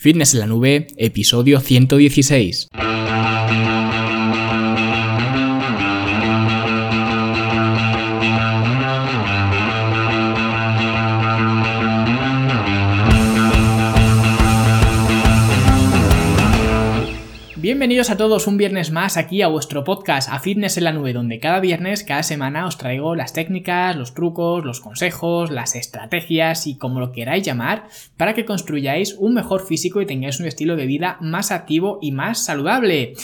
Fitness en la Nube, episodio 116. Bienvenidos a todos un viernes más aquí a vuestro podcast A Fitness en la Nube, donde cada viernes, cada semana os traigo las técnicas, los trucos, los consejos, las estrategias y como lo queráis llamar, para que construyáis un mejor físico y tengáis un estilo de vida más activo y más saludable.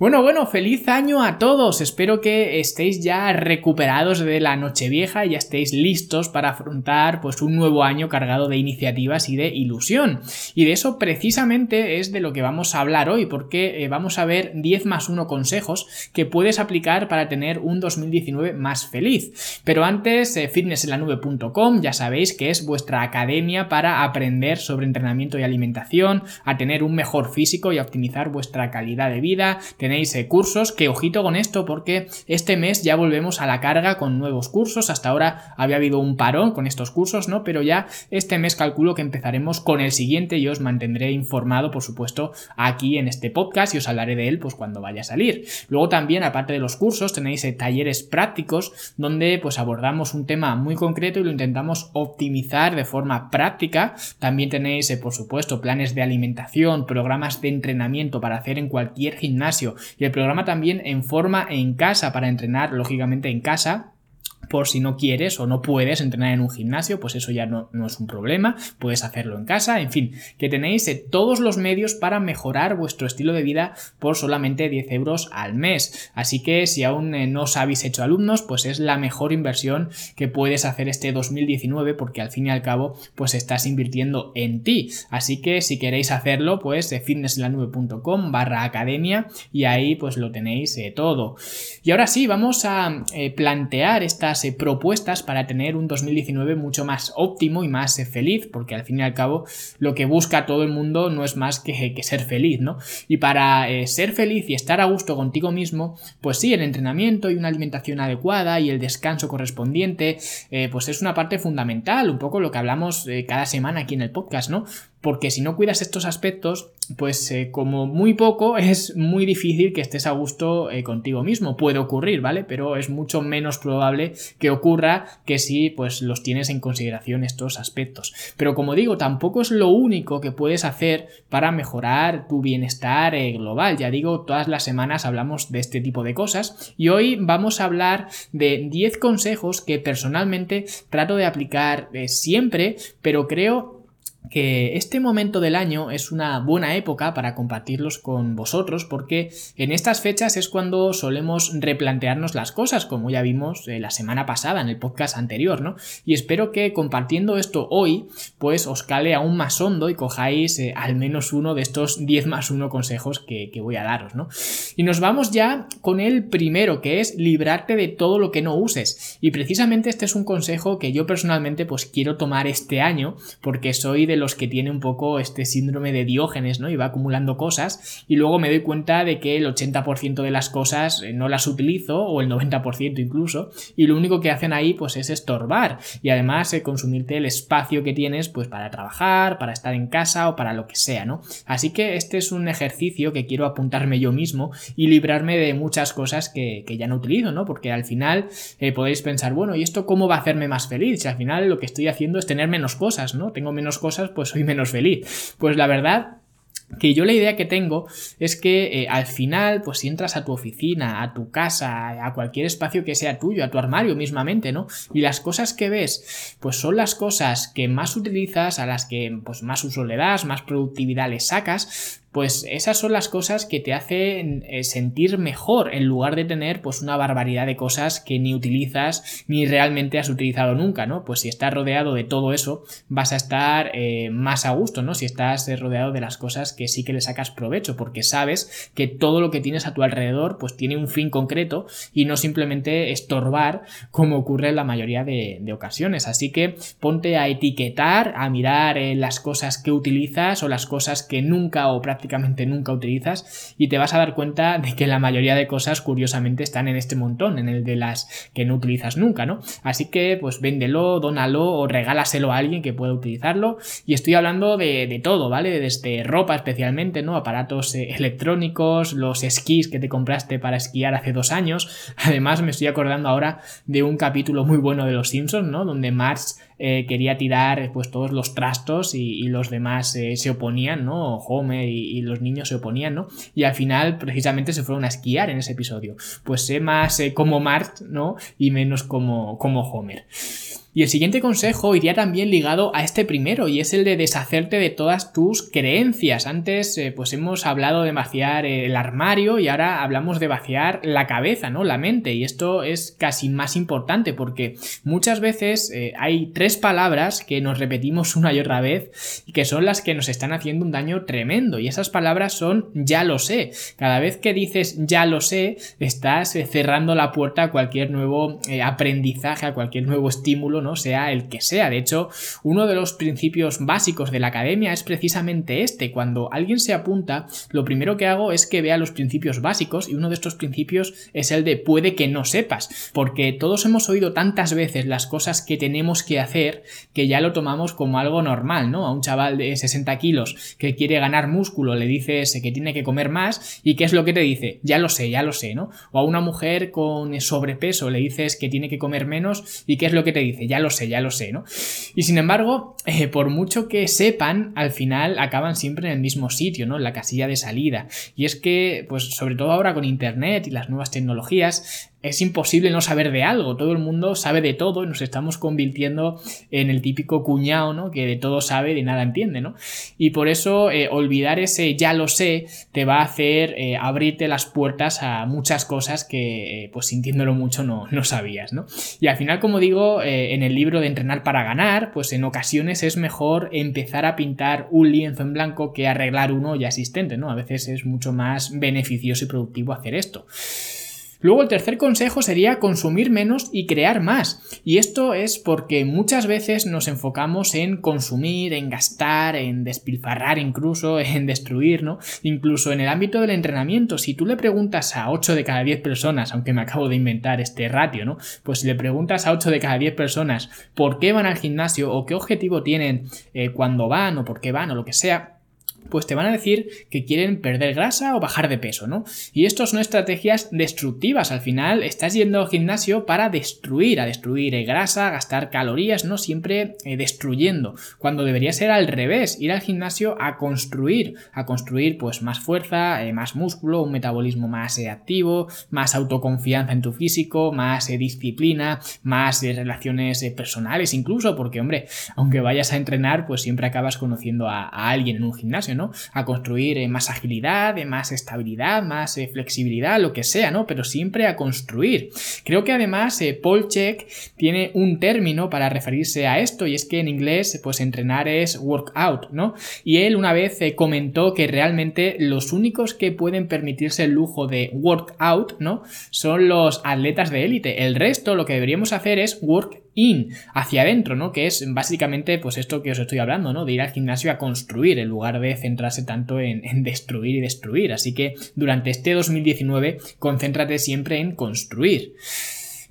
Bueno, bueno, feliz año a todos. Espero que estéis ya recuperados de la Nochevieja y ya estéis listos para afrontar pues un nuevo año cargado de iniciativas y de ilusión. Y de eso precisamente es de lo que vamos a hablar hoy, porque eh, vamos a ver 10 más 1 consejos que puedes aplicar para tener un 2019 más feliz. Pero antes, eh, fitnessenlanube.com ya sabéis que es vuestra academia para aprender sobre entrenamiento y alimentación, a tener un mejor físico y a optimizar vuestra calidad de vida, tenéis eh, cursos, que ojito con esto porque este mes ya volvemos a la carga con nuevos cursos, hasta ahora había habido un parón con estos cursos, ¿no? Pero ya este mes calculo que empezaremos con el siguiente y os mantendré informado, por supuesto, aquí en este podcast y os hablaré de él pues cuando vaya a salir. Luego también, aparte de los cursos, tenéis eh, talleres prácticos donde pues abordamos un tema muy concreto y lo intentamos optimizar de forma práctica. También tenéis, eh, por supuesto, planes de alimentación, programas de entrenamiento para hacer en cualquier gimnasio y el programa también en forma en casa para entrenar, lógicamente en casa por si no quieres o no puedes entrenar en un gimnasio, pues eso ya no, es un problema, puedes hacerlo en casa, en fin, que tenéis eh, todos los medios para mejorar vuestro estilo de vida por solamente 10 euros al mes. Así que si aún eh, no os habéis hecho alumnos, pues es la mejor inversión que puedes hacer este 2019 porque al fin y al cabo pues estás invirtiendo en ti. Así que si queréis hacerlo, pues eh, fitnesslanube.com barra academia y ahí pues lo tenéis todo. Y ahora sí, vamos a plantear estas eh, propuestas para tener un 2019 mucho más óptimo y más eh, feliz, porque al fin y al cabo lo que busca todo el mundo no es más que, ser feliz, ¿no? Y para eh, ser feliz y estar a gusto contigo mismo, pues sí, el entrenamiento y una alimentación adecuada y el descanso correspondiente, pues es una parte fundamental, un poco lo que hablamos cada semana aquí en el podcast, ¿no? Porque si no cuidas estos aspectos, pues eh, como muy poco es muy difícil que estés a gusto eh, contigo mismo. Puede ocurrir, ¿vale? Pero es mucho menos probable que ocurra que si pues los tienes en consideración estos aspectos. Pero como digo, tampoco es lo único que puedes hacer para mejorar tu bienestar eh, global. Ya digo, todas las semanas hablamos de este tipo de cosas y hoy vamos a hablar de 10 consejos que personalmente trato de aplicar siempre, pero creo que este momento del año es una buena época para compartirlos con vosotros porque en estas fechas es cuando solemos replantearnos las cosas como ya vimos eh, la semana pasada en el podcast anterior, ¿no? Y espero que compartiendo esto hoy pues os cale aún más hondo y cojáis eh, al menos uno de estos 10 más 1 consejos que, que voy a daros, ¿no? Y nos vamos ya con el primero que es librarte de todo lo que no uses y precisamente este es un consejo que yo personalmente pues quiero tomar este año porque soy de los que tiene un poco este síndrome de Diógenes, ¿no? Y va acumulando cosas y luego me doy cuenta de que el 80% de las cosas eh, no las utilizo o el 90% incluso y lo único que hacen ahí pues es estorbar y además eh, consumirte el espacio que tienes pues para trabajar, para estar en casa o para lo que sea, ¿no? Así que este es un ejercicio que quiero apuntarme yo mismo y librarme de muchas cosas que, ya no utilizo, ¿no? Porque al final eh, podéis pensar, bueno, ¿y esto cómo va a hacerme más feliz? Si al final lo que estoy haciendo es tener menos cosas, ¿no? Tengo menos cosas pues soy menos feliz. Pues la verdad que yo la idea que tengo es que eh, al final, pues si entras a tu oficina, a tu casa, a cualquier espacio que sea tuyo, a tu armario mismamente, ¿no? Y las cosas que ves, pues son las cosas que más utilizas, a las que pues más uso le das, más productividad le sacas, pues esas son las cosas que te hacen eh, sentir mejor en lugar de tener pues una barbaridad de cosas que ni utilizas ni realmente has utilizado nunca, ¿no? Pues si estás rodeado de todo eso vas a estar eh, más a gusto, ¿no? Si estás eh, rodeado de las cosas que sí que le sacas provecho porque sabes que todo lo que tienes a tu alrededor pues tiene un fin concreto y no simplemente estorbar como ocurre en la mayoría de, ocasiones. Así que ponte a etiquetar, a mirar las cosas que utilizas o las cosas que nunca o prácticamente prácticamente nunca utilizas y te vas a dar cuenta de que la mayoría de cosas curiosamente están en este montón, en el de las que no utilizas nunca, ¿no? Así que pues véndelo, dónalo o regálaselo a alguien que pueda utilizarlo y estoy hablando de, todo, ¿vale? Desde ropa especialmente, ¿no? Aparatos eh, electrónicos, los esquís que te compraste para esquiar hace dos años. Además me estoy acordando ahora de un capítulo muy bueno de Los Simpsons, ¿no? Donde Marx eh, quería tirar pues todos los trastos y, los demás eh, se oponían, ¿no? Homer y, los niños se oponían, ¿no? Y al final precisamente se fueron a esquiar en ese episodio. Pues sé más eh, como Mark, ¿no? Y menos como, como Homer. Y el siguiente consejo iría también ligado a este primero y es el de deshacerte de todas tus creencias. Antes eh, pues hemos hablado de vaciar el armario y ahora hablamos de vaciar la cabeza, ¿no? La mente y esto es casi más importante porque muchas veces eh, hay tres palabras que nos repetimos una y otra vez y que son las que nos están haciendo un daño tremendo y esas palabras son ya lo sé. Cada vez que dices ya lo sé estás eh, cerrando la puerta a cualquier nuevo aprendizaje, a cualquier nuevo estímulo ¿no? Sea el que sea. De hecho, uno de los principios básicos de la academia es precisamente este. Cuando alguien se apunta, lo primero que hago es que vea los principios básicos y uno de estos principios es el de puede que no sepas. Porque todos hemos oído tantas veces las cosas que tenemos que hacer que ya lo tomamos como algo normal, ¿no? A un chaval de 60 kilos que quiere ganar músculo le dices que tiene que comer más y ¿qué es lo que te dice? Ya lo sé, ya lo sé, ¿no? O a una mujer con sobrepeso le dices que tiene que comer menos y ¿qué es lo que te dice? Ya lo sé, ya lo sé, ¿no? Y sin embargo, eh, por mucho que sepan, al final acaban siempre en el mismo sitio, ¿no? En la casilla de salida. Y es que, pues sobre todo ahora con Internet y las nuevas tecnologías, es imposible no saber de algo, todo el mundo sabe de todo y nos estamos convirtiendo en el típico cuñado, ¿no? Que de todo sabe de nada entiende, ¿no? Y por eso eh, olvidar ese ya lo sé te va a hacer eh, abrirte las puertas a muchas cosas que, eh, pues sintiéndolo mucho, no, no sabías, ¿no? Y al final, como digo, en el libro de Entrenar para ganar, pues en ocasiones es mejor empezar a pintar un lienzo en blanco que arreglar uno ya existente, ¿no? A veces es mucho más beneficioso y productivo hacer esto. Luego el tercer consejo sería consumir menos y crear más. Y esto es porque muchas veces nos enfocamos en consumir, en gastar, en despilfarrar incluso, en destruir, ¿no? Incluso en el ámbito del entrenamiento, si tú le preguntas a 8 de cada 10 personas, aunque me acabo de inventar este ratio, ¿no? Pues si le preguntas a 8 de cada 10 personas por qué van al gimnasio o qué objetivo tienen eh, cuando van o por qué van o lo que sea, pues te van a decir que quieren perder grasa o bajar de peso, ¿no? Y esto son estrategias destructivas. Al final estás yendo al gimnasio para destruir, a destruir eh, grasa, gastar calorías, ¿no? Siempre eh, destruyendo. Cuando debería ser al revés, ir al gimnasio a construir, a construir pues más fuerza, eh, más músculo, un metabolismo más activo, más autoconfianza en tu físico, más disciplina, más relaciones personales incluso, porque hombre, aunque vayas a entrenar, pues siempre acabas conociendo a alguien en un gimnasio. A construir eh, más agilidad, eh, más estabilidad, más eh, flexibilidad, lo que sea, ¿no? Pero siempre a construir. Creo que además Paul Check tiene un término para referirse a esto y es que en inglés, pues entrenar es workout, ¿no? Y él una vez comentó que realmente los únicos que pueden permitirse el lujo de workout, ¿no? Son los atletas de élite. El resto lo que deberíamos hacer es work in, hacia adentro, ¿no? Que es básicamente pues esto que os estoy hablando, ¿no? De ir al gimnasio a construir en lugar de centrarse tanto en, en destruir y destruir. Así que durante este 2019 concéntrate siempre en construir.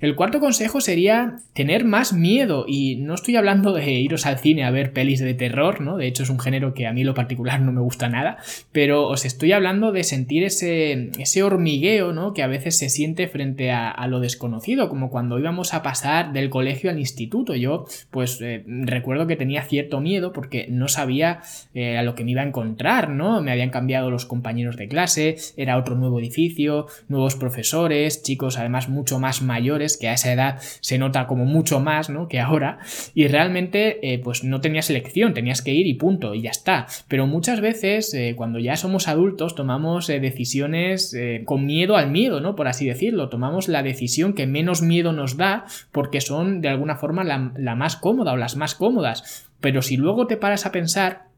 El cuarto consejo sería tener más miedo y no estoy hablando de iros al cine a ver pelis de terror, ¿no? De hecho es un género que a mí lo particular no me gusta nada, pero os estoy hablando de sentir ese, ese hormigueo, ¿no? Que a veces se siente frente a, lo desconocido, como cuando íbamos a pasar del colegio al instituto. Yo pues eh, recuerdo que tenía cierto miedo porque no sabía eh, a lo que me iba a encontrar, ¿no? Me habían cambiado los compañeros de clase, era otro nuevo edificio, nuevos profesores, chicos además mucho más mayores que a esa edad se nota como mucho más, ¿no? Que ahora, y realmente, eh, pues no tenías elección, tenías que ir y punto, y ya está. Pero muchas veces, eh, cuando ya somos adultos, tomamos eh, decisiones con miedo al miedo, ¿no? Por así decirlo, tomamos la decisión que menos miedo nos da porque son de alguna forma la más cómoda o las más cómodas. Pero si luego te paras a pensar,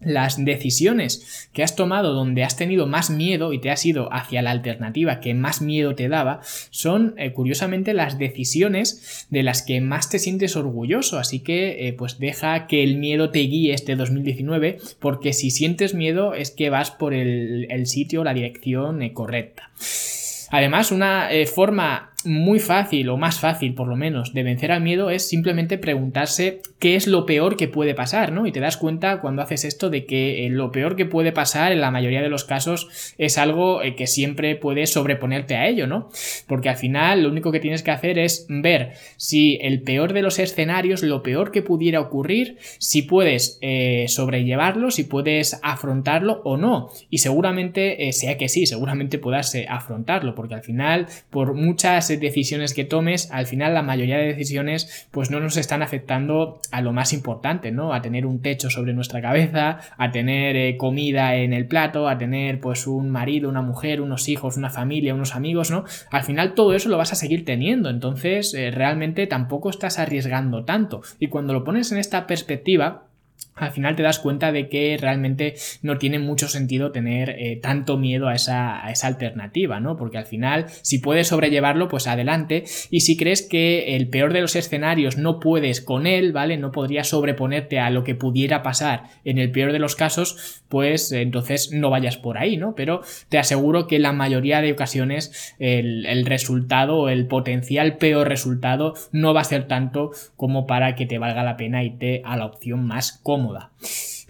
las decisiones que has tomado donde has tenido más miedo y te has ido hacia la alternativa que más miedo te daba son eh, curiosamente las decisiones de las que más te sientes orgulloso. Así que eh, pues deja que el miedo te guíe este 2019 porque si sientes miedo es que vas por el, sitio la dirección eh, correcta. Además, una forma muy fácil, o más fácil por lo menos, de vencer al miedo es simplemente preguntarse qué es lo peor que puede pasar, ¿no? Y te das cuenta cuando haces esto de que eh, lo peor que puede pasar en la mayoría de los casos es algo eh, que siempre puedes sobreponerte a ello, ¿no? Porque al final lo único que tienes que hacer es ver si el peor de los escenarios, lo peor que pudiera ocurrir, si puedes eh, sobrellevarlo, si puedes afrontarlo o no. Y seguramente sea que sí, seguramente puedas afrontarlo, porque al final, por muchas decisiones que tomes, al final la mayoría de decisiones pues no nos están afectando a lo más importante, ¿no? A tener un techo sobre nuestra cabeza, a tener eh, comida en el plato, a tener pues un marido, una mujer, unos hijos, una familia, unos amigos, ¿no? Al final todo eso lo vas a seguir teniendo, entonces eh, realmente tampoco estás arriesgando tanto. Y cuando lo pones en esta perspectiva, al final te das cuenta de que realmente no tiene mucho sentido tener eh, tanto miedo a esa, a esa, alternativa, ¿no? Porque al final, si puedes sobrellevarlo, pues adelante. Y si crees que el peor de los escenarios no puedes con él, ¿vale? No podrías sobreponerte a lo que pudiera pasar en el peor de los casos, pues entonces no vayas por ahí, ¿no? Pero te aseguro que la mayoría de ocasiones el, el resultado o el potencial peor resultado no va a ser tanto como para que te valga la pena irte a la opción más cómoda.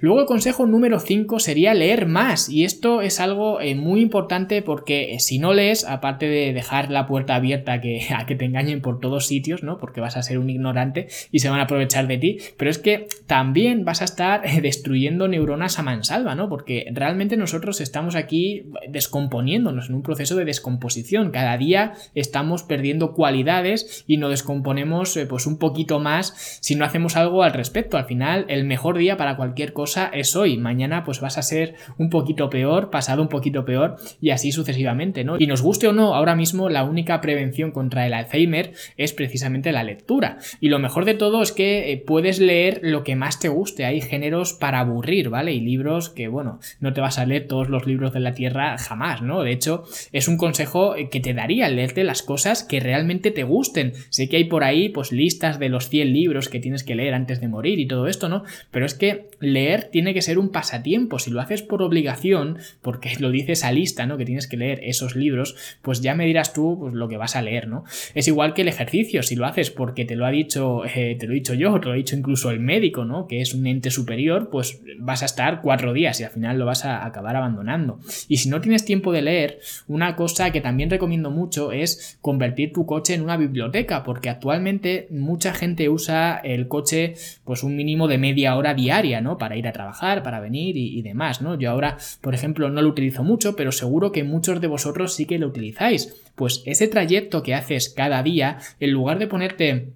Luego el consejo número 5 sería leer más y esto es algo eh, muy importante porque eh, si no lees, aparte de dejar la puerta abierta que, a que te engañen por todos sitios, ¿no? Porque vas a ser un ignorante y se van a aprovechar de ti, pero es que también vas a estar eh, destruyendo neuronas a mansalva, ¿no? Porque realmente nosotros estamos aquí descomponiéndonos en un proceso de descomposición. Cada día estamos perdiendo cualidades y nos descomponemos pues un poquito más si no hacemos algo al respecto. Al final, el mejor día para cualquier cosa es hoy, mañana pues vas a ser un poquito peor, pasado un poquito peor y así sucesivamente, ¿no? Y nos guste o no, ahora mismo la única prevención contra el Alzheimer es precisamente la lectura. Y lo mejor de todo es que eh, puedes leer lo que más te guste, hay géneros para aburrir, ¿vale? Y libros que, bueno, no te vas a leer todos los libros de la Tierra jamás, ¿no? De hecho, es un consejo eh, que te daría leerte las cosas que realmente te gusten. Sé que hay por ahí pues listas de los 100 libros que tienes que leer antes de morir y todo esto, ¿no? Pero es que leer tiene que ser un pasatiempo. Si lo haces por obligación, porque lo dice esa lista, ¿no? Que tienes que leer esos libros, pues ya me dirás tú pues, lo que vas a leer, ¿no? Es igual que el ejercicio. Si lo haces porque te lo ha dicho, eh, te lo he dicho yo, te lo ha dicho incluso el médico, ¿no? Que es un ente superior, pues vas a estar cuatro días y al final lo vas a acabar abandonando. Y si no tienes tiempo de leer, una cosa que también recomiendo mucho es convertir tu coche en una biblioteca, porque actualmente mucha gente usa el coche pues un mínimo de media hora diaria, ¿no? Para ir trabajar, para venir y, demás, ¿no? Yo ahora, por ejemplo, no lo utilizo mucho, pero seguro que muchos de vosotros sí que lo utilizáis. Pues ese trayecto que haces cada día, en lugar de ponerte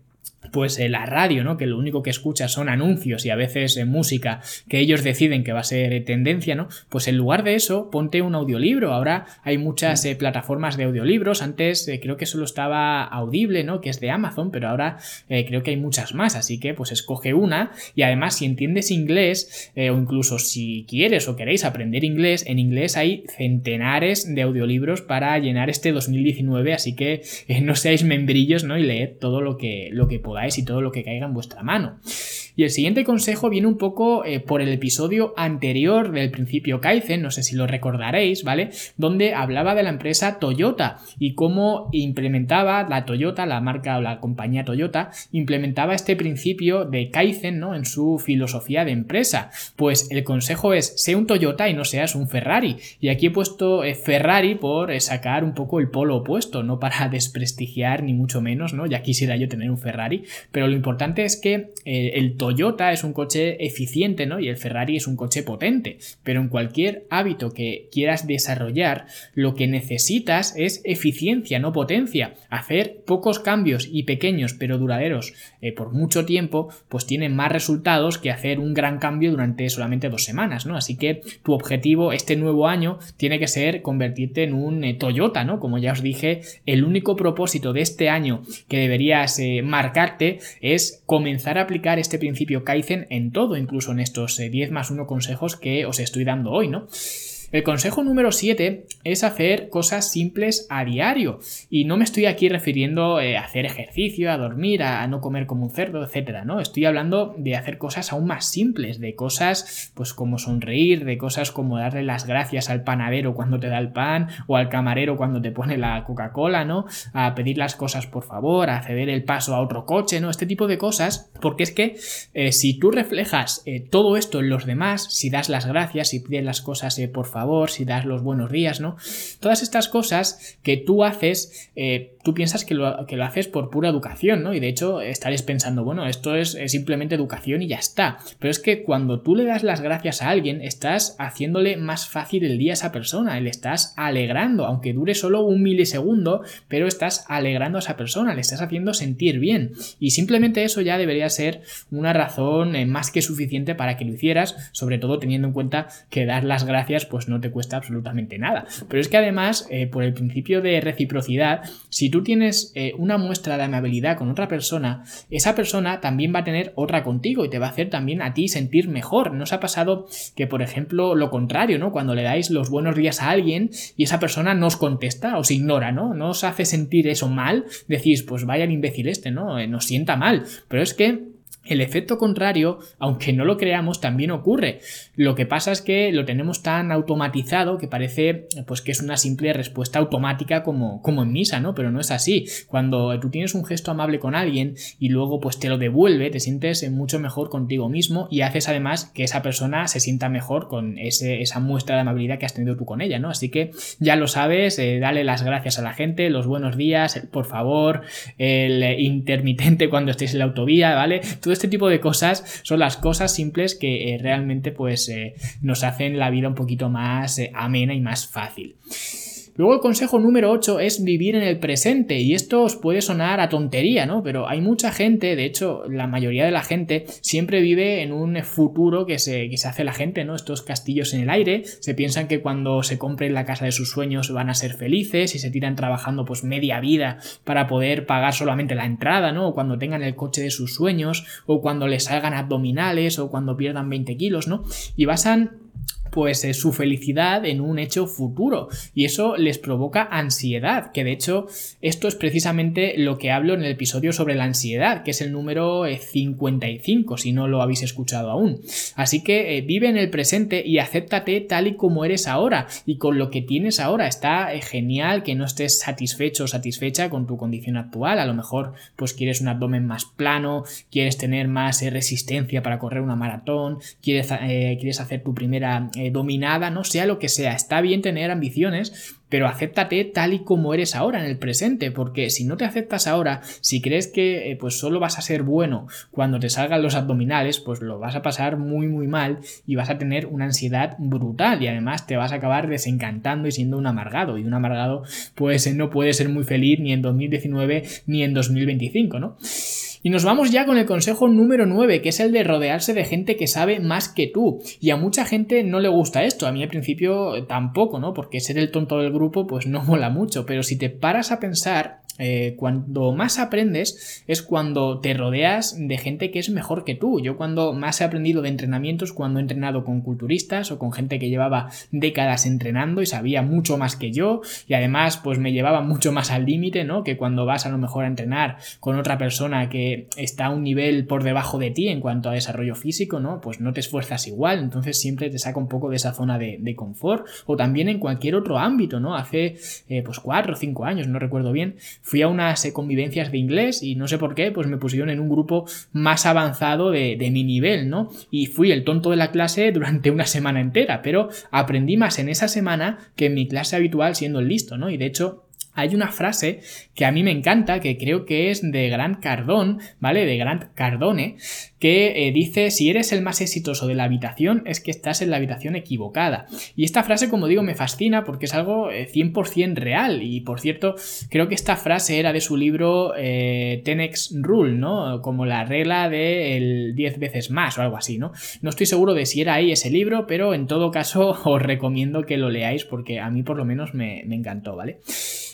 pues en la radio, ¿no? Que lo único que escuchas son anuncios y a veces en música que ellos deciden que va a ser tendencia, ¿no? Pues en lugar de eso, ponte un audiolibro. Ahora hay muchas eh, plataformas de audiolibros. Antes eh, creo que solo estaba Audible, ¿no? Que es de Amazon, pero ahora eh, creo que hay muchas más. Así que pues escoge una y además si entiendes inglés o incluso si quieres o queréis aprender inglés, en inglés hay centenares de audiolibros para llenar este 2019. Así que no seáis membrillos, ¿no? Y leed todo lo que, lo que y todo lo que caiga en vuestra mano. Y el siguiente consejo viene un poco eh, por el episodio anterior del principio Kaizen, no sé si lo recordaréis, ¿vale? Donde hablaba de la empresa Toyota y cómo implementaba la Toyota, la marca o la compañía Toyota, implementaba este principio de Kaizen, ¿no? En su filosofía de empresa. Pues el consejo es, sé un Toyota y no seas un Ferrari. Y aquí he puesto eh, Ferrari por eh, sacar un poco el polo opuesto, no para desprestigiar ni mucho menos, ¿no? Ya quisiera yo tener un Ferrari, pero lo importante es que el Toyota es un coche eficiente, ¿no? Y el Ferrari es un coche potente. Pero en cualquier hábito que quieras desarrollar, lo que necesitas es eficiencia, no potencia. Hacer pocos cambios y pequeños pero duraderos eh, por mucho tiempo, pues tiene más resultados que hacer un gran cambio durante solamente dos semanas, ¿no? Así que tu objetivo este nuevo año tiene que ser convertirte en un eh, Toyota, ¿no? Como ya os dije, el único propósito de este año que deberías eh, marcarte es comenzar a aplicar este principio principio Kaizen en todo, incluso en estos 10 eh, más 1 consejos que os estoy dando hoy, ¿no? El consejo número 7 es hacer cosas simples a diario. Y no me estoy aquí refiriendo eh, a hacer ejercicio, a dormir, a, no comer como un cerdo, etcétera, ¿no? Estoy hablando de hacer cosas aún más simples, de cosas pues como sonreír, de cosas como darle las gracias al panadero cuando te da el pan o al camarero cuando te pone la Coca-Cola, ¿no? A pedir las cosas por favor, a ceder el paso a otro coche, ¿no? Este tipo de cosas, porque es que eh, si tú reflejas eh, todo esto en los demás, si das las gracias, si pides las cosas por favor, si das los buenos días, ¿no? Todas estas cosas que tú haces, eh, tú piensas que lo, que lo, haces por pura educación, ¿no? Y de hecho estaréis pensando, bueno, esto es, simplemente educación y ya está. Pero es que cuando tú le das las gracias a alguien, estás haciéndole más fácil el día a esa persona, le estás alegrando, aunque dure solo un milisegundo, pero estás alegrando a esa persona, le estás haciendo sentir bien. Y simplemente eso ya debería ser una razón eh, más que suficiente para que lo hicieras, sobre todo teniendo en cuenta que dar las gracias pues no te cuesta absolutamente nada. Pero es que además, eh, por el principio de reciprocidad, si tú tienes eh, una muestra de amabilidad con otra persona, esa persona también va a tener otra contigo y te va a hacer también a ti sentir mejor. ¿No os ha pasado que, por ejemplo, lo contrario, ¿no? Cuando le dais los buenos días a alguien y esa persona no os contesta, os ignora, ¿no? No os hace sentir eso mal, decís, pues vaya el imbécil este, ¿no? Eh, nos sienta mal. Pero es que el efecto contrario, aunque no lo creamos, también ocurre. Lo que pasa es que lo tenemos tan automatizado que parece pues que es una simple respuesta automática como, como en misa, ¿no? Pero no es así. Cuando tú tienes un gesto amable con alguien y luego pues te lo devuelve, te sientes mucho mejor contigo mismo y haces además que esa persona se sienta mejor con ese, esa muestra de amabilidad que has tenido tú con ella, ¿no? Así que ya lo sabes, eh, dale las gracias a la gente, los buenos días, el por favor, el intermitente cuando estés en la autovía, ¿vale? Este tipo de cosas son las cosas simples que eh, realmente pues eh, nos hacen la vida un poquito más eh, amena y más fácil. Luego el consejo número 8 es vivir en el presente y esto os puede sonar a tontería, ¿no? Pero hay mucha gente, de hecho la mayoría de la gente siempre vive en un futuro que se, que se hace la gente, ¿no? Estos castillos en el aire, se piensan que cuando se compren la casa de sus sueños van a ser felices y se tiran trabajando pues media vida para poder pagar solamente la entrada, ¿no? O cuando tengan el coche de sus sueños o cuando les salgan abdominales o cuando pierdan 20 kilos, ¿no? Y basan pues eh, su felicidad en un hecho futuro y eso les provoca ansiedad, que de hecho esto es precisamente lo que hablo en el episodio sobre la ansiedad, que es el número 55 eh, si no lo habéis escuchado aún. Así que eh, vive en el presente y acéptate tal y como eres ahora y con lo que tienes ahora. Está genial que no estés satisfecho o satisfecha con tu condición actual, a lo mejor pues quieres un abdomen más plano, quieres tener más resistencia para correr una maratón, quieres, quieres hacer tu primera eh, dominada, no sea lo que sea. Está bien tener ambiciones, pero acéptate tal y como eres ahora en el presente, porque si no te aceptas ahora, si crees que eh, pues solo vas a ser bueno cuando te salgan los abdominales, pues lo vas a pasar muy muy mal y vas a tener una ansiedad brutal y además te vas a acabar desencantando y siendo un amargado y un amargado pues no puede ser muy feliz ni en 2019 ni en 2025, ¿no? Y nos vamos ya con el consejo número 9, que es el de rodearse de gente que sabe más que tú. Y a mucha gente no le gusta esto, a mí al principio tampoco, ¿no? Porque ser el tonto del grupo pues no mola mucho, pero si te paras a pensar eh, cuando más aprendes es cuando te rodeas de gente que es mejor que tú. Yo cuando más he aprendido de entrenamientos, cuando he entrenado con culturistas o con gente que llevaba décadas entrenando y sabía mucho más que yo y además pues me llevaba mucho más al límite, ¿no? Que cuando vas a lo mejor a entrenar con otra persona que está a un nivel por debajo de ti en cuanto a desarrollo físico, ¿no? Pues no te esfuerzas igual, entonces siempre te saca un poco de esa zona de, confort o también en cualquier otro ámbito, ¿no? Hace eh, pues cuatro o cinco años, no recuerdo bien, fui a unas eh, convivencias de inglés y no sé por qué, pues me pusieron en un grupo más avanzado de, de, mi nivel, ¿no? Y fui el tonto de la clase durante una semana entera, pero aprendí más en esa semana que en mi clase habitual siendo el listo, ¿no? Y de hecho hay una frase que a mí me encanta, que creo que es de Grant Cardone, ¿vale? De Grant Cardone, que eh, dice, si eres el más exitoso de la habitación, es que estás en la habitación equivocada. Y esta frase, como digo, me fascina porque es algo 100% eh, real. Y por cierto, creo que esta frase era de su libro eh, Tenex Rule, ¿no? Como la regla del 10 veces más o algo así, ¿no? No estoy seguro de si era ahí ese libro, pero en todo caso os recomiendo que lo leáis porque a mí por lo menos me, me encantó, ¿vale?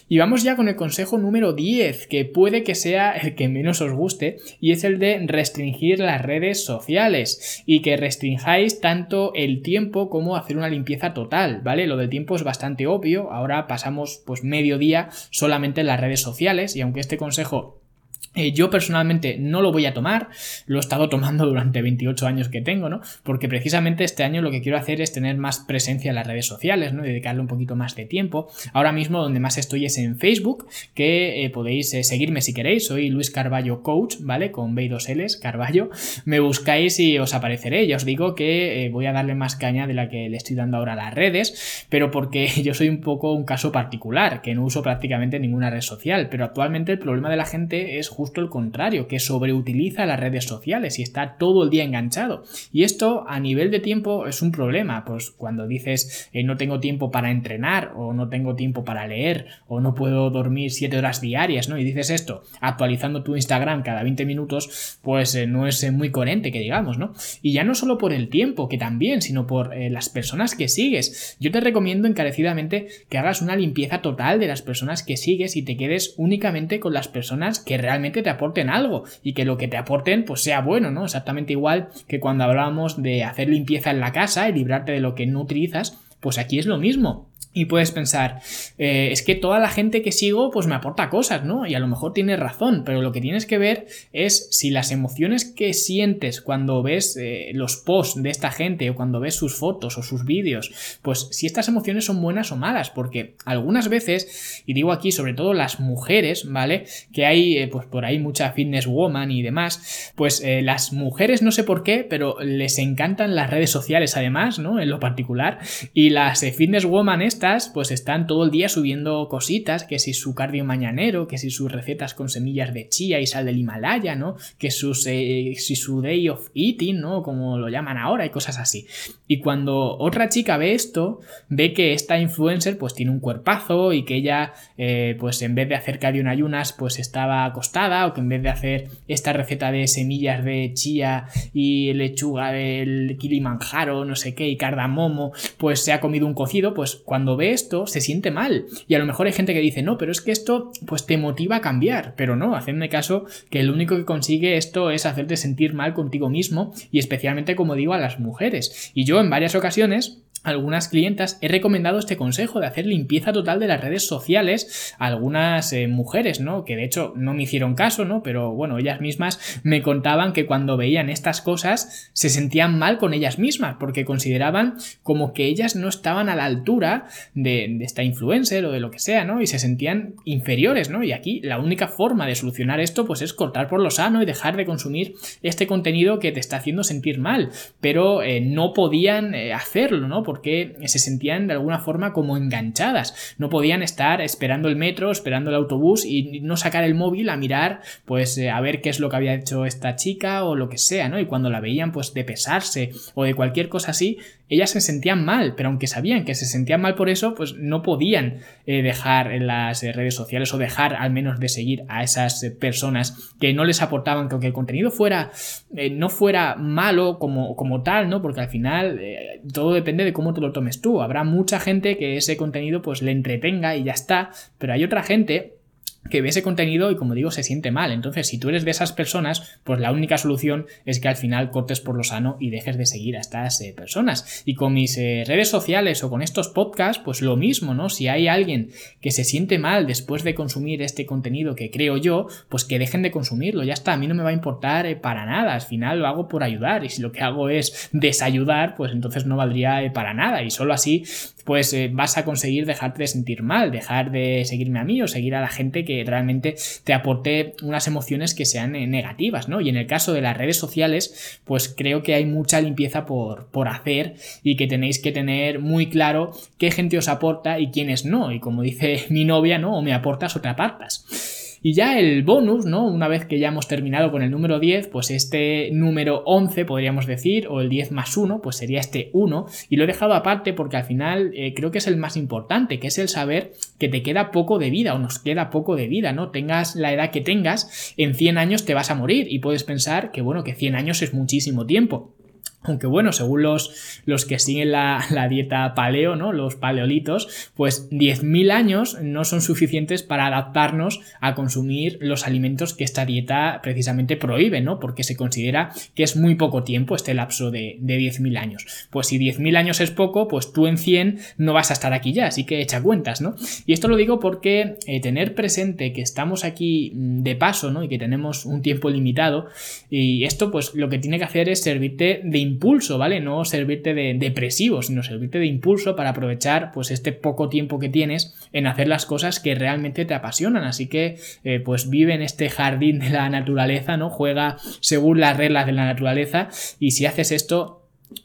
Y vamos ya con el consejo número 10, que puede que sea el que menos os guste, y es el de restringir las redes sociales y que restringáis tanto el tiempo como hacer una limpieza total, ¿vale? Lo del tiempo es bastante obvio, ahora pasamos pues medio día solamente en las redes sociales y aunque este consejo eh, yo personalmente no lo voy a tomar, lo he estado tomando durante 28 años que tengo, ¿no? Porque precisamente este año lo que quiero hacer es tener más presencia en las redes sociales, ¿no? dedicarle un poquito más de tiempo. Ahora mismo donde más estoy es en Facebook, que eh, podéis eh, seguirme si queréis, soy Luis Carballo Coach, ¿vale? Con B y dos L's, Carballo. Me buscáis y os apareceré. Ya os digo que voy a darle más caña de la que le estoy dando ahora a las redes, pero porque yo soy un poco un caso particular, que no uso prácticamente ninguna red social, pero actualmente el problema de la gente es justo el contrario, que sobreutiliza las redes sociales y está todo el día enganchado. Y esto a nivel de tiempo es un problema, pues cuando dices eh, no tengo tiempo para entrenar o no tengo tiempo para leer o no puedo dormir 7 horas diarias, ¿no? Y dices esto actualizando tu Instagram cada 20 minutos, pues eh, no es eh, muy coherente que digamos, ¿no? Y ya no solo por el tiempo, que también, sino por las personas que sigues. Yo te recomiendo encarecidamente que hagas una limpieza total de las personas que sigues y te quedes únicamente con las personas que realmente te aporten algo y que lo que te aporten pues sea bueno, ¿no? Exactamente igual que cuando hablábamos de hacer limpieza en la casa y librarte de lo que no utilizas, pues aquí es lo mismo. Y puedes pensar, eh, es que toda la gente que sigo pues me aporta cosas, ¿no? Y a lo mejor tienes razón, pero lo que tienes que ver es si las emociones que sientes cuando ves eh, los posts de esta gente o cuando ves sus fotos o sus vídeos, pues si estas emociones son buenas o malas, porque algunas veces, y digo aquí sobre todo las mujeres, ¿vale? Que hay eh, pues por ahí mucha fitness woman y demás, pues las mujeres no sé por qué, pero les encantan las redes sociales además, ¿no? En lo particular, y las fitness woman es pues están todo el día subiendo cositas, que si su cardio mañanero, que si sus recetas con semillas de chía y sal del Himalaya, ¿no? Que sus, eh, si su day of eating, ¿no? Como lo llaman ahora y cosas así. Y cuando otra chica ve esto, ve que esta influencer pues tiene un cuerpazo y que ella eh, pues en vez de hacer cardio en ayunas pues estaba acostada o que en vez de hacer esta receta de semillas de chía y lechuga del Kilimanjaro, no sé qué, y cardamomo, pues se ha comido un cocido, pues cuando ve esto se siente mal. Y a lo mejor hay gente que dice, no, pero es que esto pues te motiva a cambiar. Pero no, hacedme caso que lo único que consigue esto es hacerte sentir mal contigo mismo y especialmente como digo a las mujeres. Y yo en varias ocasiones algunas clientas he recomendado este consejo de hacer limpieza total de las redes sociales a algunas eh, mujeres, ¿no? Que de hecho no me hicieron caso, ¿no? Pero bueno, ellas mismas me contaban que cuando veían estas cosas se sentían mal con ellas mismas porque consideraban como que ellas no estaban a la altura de, esta influencer o de lo que sea, ¿no? Y se sentían inferiores, ¿no? Y aquí la única forma de solucionar esto pues es cortar por lo sano y dejar de consumir este contenido que te está haciendo sentir mal, pero eh, no podían eh, hacerlo, ¿no? Porque se sentían de alguna forma como enganchadas. No podían estar esperando el metro, esperando el autobús y no sacar el móvil a mirar, pues eh, a ver qué es lo que había hecho esta chica o lo que sea, ¿no? Y cuando la veían, pues de pesarse o de cualquier cosa así, ellas se sentían mal, pero aunque sabían que se sentían mal por eso, pues no podían eh, dejar en las eh, redes sociales o dejar al menos de seguir a esas personas que no les aportaban, que aunque el contenido fuera, no fuera malo como, como tal, ¿no? Porque al final todo depende de cómo te lo tomes tú. Habrá mucha gente que ese contenido pues le entretenga y ya está, pero hay otra gente que ve ese contenido y como digo se siente mal. Entonces, si tú eres de esas personas, pues la única solución es que al final cortes por lo sano y dejes de seguir a estas eh, personas. Y con mis eh, redes sociales o con estos podcasts, pues lo mismo, ¿no? Si hay alguien que se siente mal después de consumir este contenido que creo yo, pues que dejen de consumirlo, ya está, a mí no me va a importar eh, para nada, al final lo hago por ayudar y si lo que hago es desayudar, pues entonces no valdría para nada y solo así pues vas a conseguir dejarte de sentir mal, dejar de seguirme a mí o seguir a la gente que realmente te aporte unas emociones que sean eh, negativas, ¿no? Y en el caso de las redes sociales, pues creo que hay mucha limpieza por, por hacer y que tenéis que tener muy claro qué gente os aporta y quiénes no. Y como dice mi novia, ¿no? O me aportas o te apartas. Y ya el bonus, ¿no? Una vez que ya hemos terminado con el número 10, pues este número 11 podríamos decir, o el 10 más 1, pues sería este 1. Y lo he dejado aparte porque al final eh, creo que es el más importante, que es el saber que te queda poco de vida o nos queda poco de vida, ¿no? Tengas la edad que tengas, en 100 años te vas a morir y puedes pensar que, bueno, que 100 años es muchísimo tiempo. Aunque bueno, según los, los que siguen la, dieta paleo, ¿no? Los paleolitos, pues 10.000 años no son suficientes para adaptarnos a consumir los alimentos que esta dieta precisamente prohíbe, ¿no? Porque se considera que es muy poco tiempo este lapso de, de 10.000 años. Pues si 10.000 años es poco, pues tú en 100 no vas a estar aquí ya, así que echa cuentas, ¿no? Y esto lo digo porque eh, tener presente que estamos aquí mm, de paso, ¿no? Y que tenemos un tiempo limitado, y esto pues lo que tiene que hacer es servirte de impulso, ¿vale? No servirte de depresivo, sino servirte de impulso para aprovechar pues este poco tiempo que tienes en hacer las cosas que realmente te apasionan. Así que eh, pues vive en este jardín de la naturaleza, ¿no? Juega según las reglas de la naturaleza y si haces esto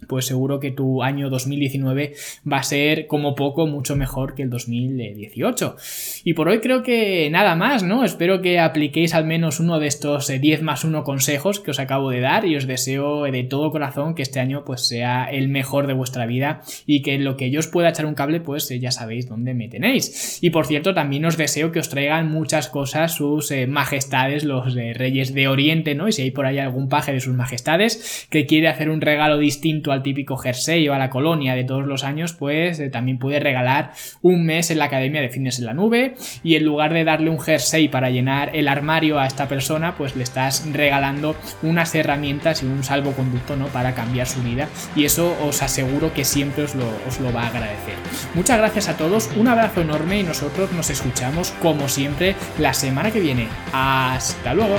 pues seguro que tu año 2019 va a ser como poco mucho mejor que el 2018. Y por hoy creo que nada más, ¿no? Espero que apliquéis al menos uno de estos 10 eh, más 1 consejos que os acabo de dar y os deseo de todo corazón que este año pues sea el mejor de vuestra vida y que en lo que yo os pueda echar un cable pues eh, ya sabéis dónde me tenéis. Y por cierto también os deseo que os traigan muchas cosas sus eh, majestades los reyes de Oriente, ¿no? Y si hay por ahí algún paje de sus majestades que quiere hacer un regalo al típico jersey o a la colonia de todos los años, pues eh, también puede regalar un mes en la Academia de Fitness en la Nube y en lugar de darle un jersey para llenar el armario a esta persona, pues le estás regalando unas herramientas y un salvoconducto ¿no? para cambiar su vida y eso os aseguro que siempre os lo, os lo va a agradecer. Muchas gracias a todos, un abrazo enorme y nosotros nos escuchamos como siempre la semana que viene. Hasta luego.